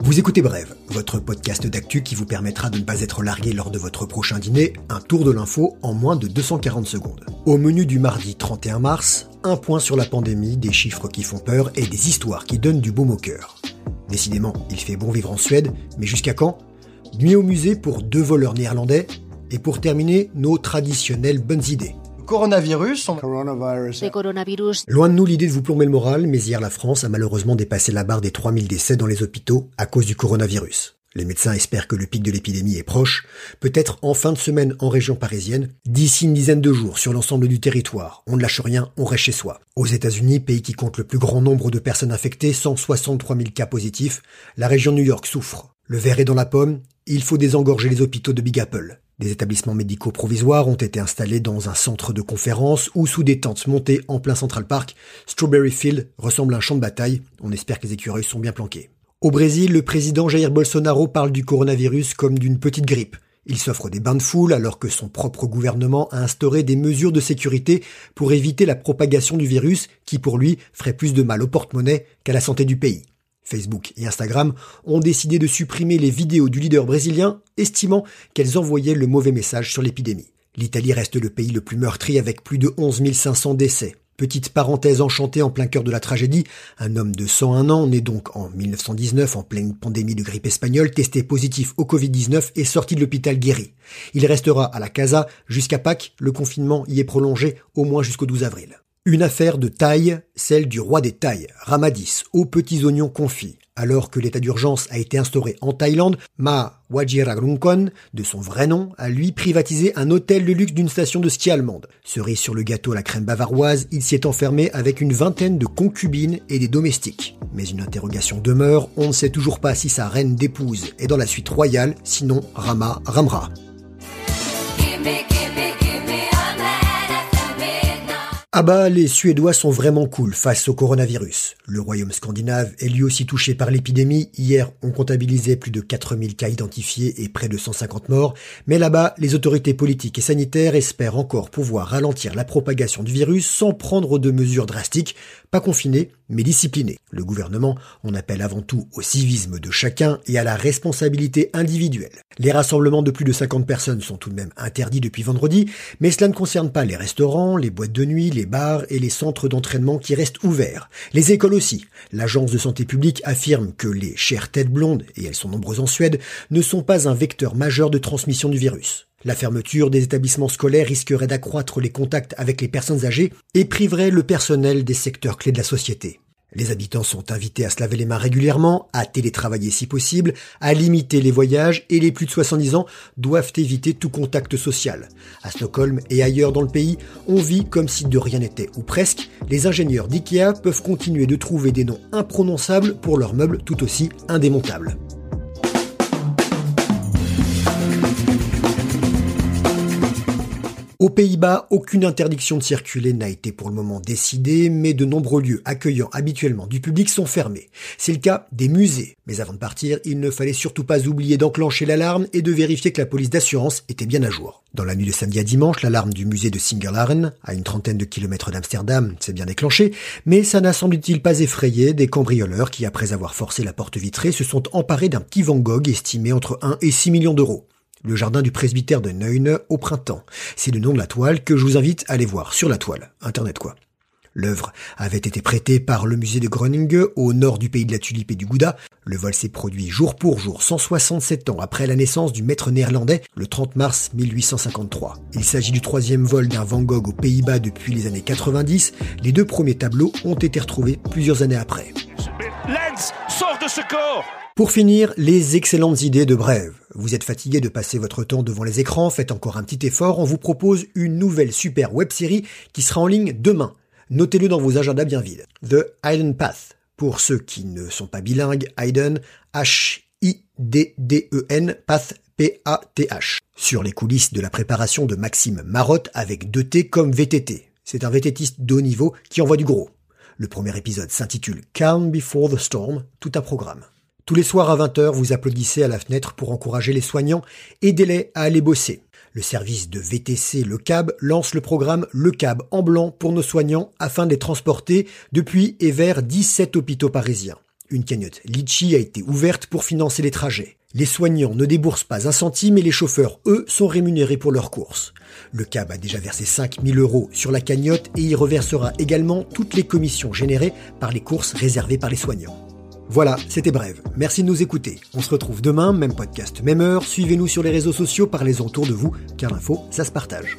Vous écoutez Brève, votre podcast d'actu qui vous permettra de ne pas être largué lors de votre prochain dîner, un tour de l'info en moins de 240 secondes. Au menu du mardi 31 mars, un point sur la pandémie, des chiffres qui font peur et des histoires qui donnent du baume au cœur. Décidément, il fait bon vivre en Suède, mais jusqu'à quand? Nuit au musée pour deux voleurs néerlandais, et pour terminer, nos traditionnelles bonnes idées. Coronavirus. coronavirus. Loin de nous l'idée de vous plomber le moral, mais hier la France a malheureusement dépassé la barre des 3000 décès dans les hôpitaux à cause du coronavirus. Les médecins espèrent que le pic de l'épidémie est proche, peut-être en fin de semaine en région parisienne, d'ici une dizaine de jours sur l'ensemble du territoire. On ne lâche rien, on reste chez soi. Aux États-Unis, pays qui compte le plus grand nombre de personnes infectées, 163 000 cas positifs, la région New York souffre. Le verre est dans la pomme, il faut désengorger les hôpitaux de Big Apple. Des établissements médicaux provisoires ont été installés dans un centre de conférence ou sous des tentes montées en plein Central Park. Strawberry Field ressemble à un champ de bataille. On espère que les écureuils sont bien planqués. Au Brésil, le président Jair Bolsonaro parle du coronavirus comme d'une petite grippe. Il s'offre des bains de foule alors que son propre gouvernement a instauré des mesures de sécurité pour éviter la propagation du virus qui pour lui ferait plus de mal au porte-monnaie qu'à la santé du pays. Facebook et Instagram ont décidé de supprimer les vidéos du leader brésilien, estimant qu'elles envoyaient le mauvais message sur l'épidémie. L'Italie reste le pays le plus meurtri avec plus de 11 500 décès. Petite parenthèse enchantée en plein cœur de la tragédie, un homme de 101 ans, né donc en 1919 en pleine pandémie de grippe espagnole, testé positif au Covid-19 et sorti de l'hôpital guéri. Il restera à la casa jusqu'à Pâques, le confinement y est prolongé au moins jusqu'au 12 avril. Une affaire de taille, celle du roi des tailles, Ramadis, aux petits oignons confits. Alors que l'état d'urgence a été instauré en Thaïlande, Ma Wajiralongkorn, de son vrai nom, a lui privatisé un hôtel de luxe d'une station de ski allemande. Cerise sur le gâteau à la crème bavaroise, il s'y est enfermé avec une vingtaine de concubines et des domestiques. Mais une interrogation demeure, on ne sait toujours pas si sa reine d'épouse est dans la suite royale, sinon Rama Ramra. Ah bah, les Suédois sont vraiment cool face au coronavirus. Le royaume scandinave est lui aussi touché par l'épidémie. Hier, on comptabilisait plus de 4000 cas identifiés et près de 150 morts. Mais là-bas, les autorités politiques et sanitaires espèrent encore pouvoir ralentir la propagation du virus sans prendre de mesures drastiques, pas confinées, mais disciplinées. Le gouvernement en appelle avant tout au civisme de chacun et à la responsabilité individuelle. Les rassemblements de plus de 50 personnes sont tout de même interdits depuis vendredi, mais cela ne concerne pas les restaurants, les boîtes de nuit, les bars et les centres d'entraînement qui restent ouverts. Les écoles aussi. L'agence de santé publique affirme que les chères têtes blondes, et elles sont nombreuses en Suède, ne sont pas un vecteur majeur de transmission du virus. La fermeture des établissements scolaires risquerait d'accroître les contacts avec les personnes âgées et priverait le personnel des secteurs clés de la société. Les habitants sont invités à se laver les mains régulièrement, à télétravailler si possible, à limiter les voyages et les plus de 70 ans doivent éviter tout contact social. À Stockholm et ailleurs dans le pays, on vit comme si de rien n'était, ou presque. Les ingénieurs d'IKEA peuvent continuer de trouver des noms imprononçables pour leurs meubles tout aussi indémontables. Aux Pays-Bas, aucune interdiction de circuler n'a été pour le moment décidée, mais de nombreux lieux accueillant habituellement du public sont fermés. C'est le cas des musées. Mais avant de partir, il ne fallait surtout pas oublier d'enclencher l'alarme et de vérifier que la police d'assurance était bien à jour. Dans la nuit de samedi à dimanche, l'alarme du musée de Singelaren, à une trentaine de kilomètres d'Amsterdam, s'est bien déclenchée, mais ça n'a semble-t-il pas effrayé des cambrioleurs qui, après avoir forcé la porte vitrée, se sont emparés d'un petit Van Gogh estimé entre 1 et 6 millions d'euros. Le jardin du presbytère de Neune au printemps. C'est le nom de la toile que je vous invite à aller voir sur la toile. Internet quoi. L'œuvre avait été prêtée par le musée de Groningen au nord du pays de la tulipe et du gouda. Le vol s'est produit jour pour jour 167 ans après la naissance du maître néerlandais le 30 mars 1853. Il s'agit du troisième vol d'un Van Gogh aux Pays-Bas depuis les années 90. Les deux premiers tableaux ont été retrouvés plusieurs années après. Lens sort de ce corps pour finir, les excellentes idées de Brève. Vous êtes fatigué de passer votre temps devant les écrans, faites encore un petit effort, on vous propose une nouvelle super web série qui sera en ligne demain. Notez-le dans vos agendas bien vides. The Hayden Path. Pour ceux qui ne sont pas bilingues, Hayden, H-I-D-D-E-N, Path, P-A-T-H. Sur les coulisses de la préparation de Maxime Marotte avec 2 T comme VTT. C'est un VTTiste de haut niveau qui envoie du gros. Le premier épisode s'intitule Calm Before the Storm, tout un programme. Tous les soirs à 20h, vous applaudissez à la fenêtre pour encourager les soignants, aidez-les à aller bosser. Le service de VTC Le Cab lance le programme Le Cab en blanc pour nos soignants afin de les transporter depuis et vers 17 hôpitaux parisiens. Une cagnotte Litchi a été ouverte pour financer les trajets. Les soignants ne déboursent pas un centime et les chauffeurs, eux, sont rémunérés pour leurs courses. Le CAB a déjà versé 5000 euros sur la cagnotte et y reversera également toutes les commissions générées par les courses réservées par les soignants. Voilà, c'était bref. Merci de nous écouter. On se retrouve demain, même podcast, même heure. Suivez-nous sur les réseaux sociaux, parlez-en autour de vous, car l'info, ça se partage.